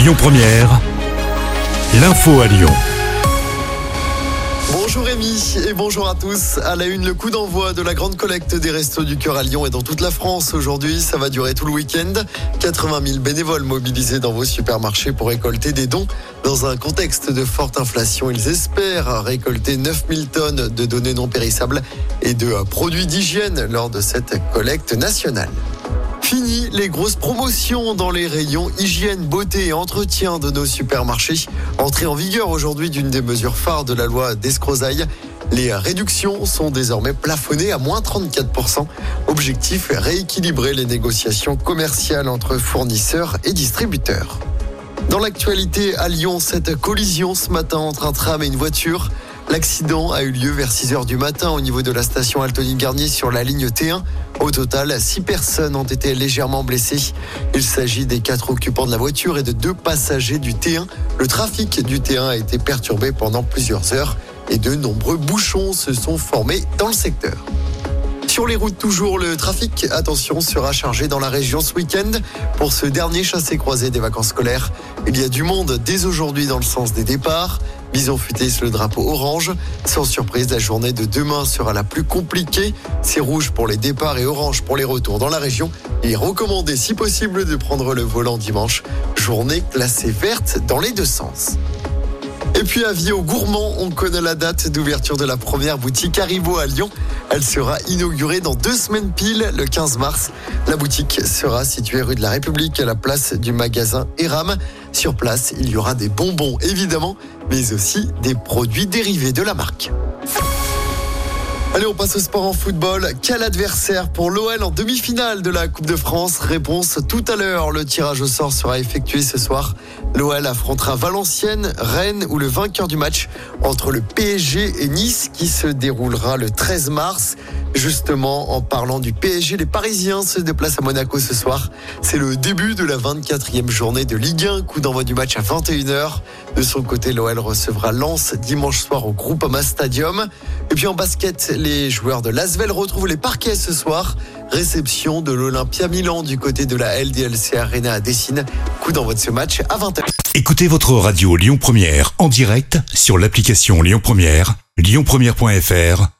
Lyon Première, l'info à Lyon. Bonjour Rémi et bonjour à tous. À la une, le coup d'envoi de la grande collecte des Restos du Cœur à Lyon et dans toute la France. Aujourd'hui, ça va durer tout le week-end. 80 000 bénévoles mobilisés dans vos supermarchés pour récolter des dons. Dans un contexte de forte inflation, ils espèrent récolter 9 000 tonnes de données non périssables et de produits d'hygiène lors de cette collecte nationale. Fini les grosses promotions dans les rayons hygiène, beauté et entretien de nos supermarchés. Entrée en vigueur aujourd'hui d'une des mesures phares de la loi d'escrozaille. Les réductions sont désormais plafonnées à moins 34%. Objectif, rééquilibrer les négociations commerciales entre fournisseurs et distributeurs. Dans l'actualité à Lyon, cette collision ce matin entre un tram et une voiture. L'accident a eu lieu vers 6 h du matin au niveau de la station Altony Garnier sur la ligne T1. Au total, 6 personnes ont été légèrement blessées. Il s'agit des quatre occupants de la voiture et de deux passagers du T1. Le trafic du T1 a été perturbé pendant plusieurs heures et de nombreux bouchons se sont formés dans le secteur. Sur les routes toujours, le trafic, attention, sera chargé dans la région ce week-end. Pour ce dernier chassé-croisé des vacances scolaires, il y a du monde dès aujourd'hui dans le sens des départs. Bison futé sur le drapeau orange. Sans surprise, la journée de demain sera la plus compliquée. C'est rouge pour les départs et orange pour les retours dans la région. Il est recommandé, si possible, de prendre le volant dimanche. Journée classée verte dans les deux sens. Et puis gourmands, on connaît la date d'ouverture de la première boutique Haribo à Lyon. Elle sera inaugurée dans deux semaines pile, le 15 mars. La boutique sera située rue de la République à la place du magasin Eram. Sur place, il y aura des bonbons évidemment, mais aussi des produits dérivés de la marque. Allez, on passe au sport en football. Quel adversaire pour l'OL en demi-finale de la Coupe de France? Réponse tout à l'heure. Le tirage au sort sera effectué ce soir. L'OL affrontera Valenciennes, Rennes ou le vainqueur du match entre le PSG et Nice qui se déroulera le 13 mars. Justement, en parlant du PSG, les Parisiens se déplacent à Monaco ce soir. C'est le début de la 24e journée de Ligue 1. Coup d'envoi du match à 21h. De son côté, l'OL recevra Lens dimanche soir au Groupama Stadium. Et puis en basket, les joueurs de Lasvel retrouvent les parquets ce soir. Réception de l'Olympia Milan du côté de la LDLC Arena à Dessine. Coup d'envoi de ce match à 20h. Écoutez votre radio Lyon Première en direct sur l'application Lyon Première, lyonpremière.fr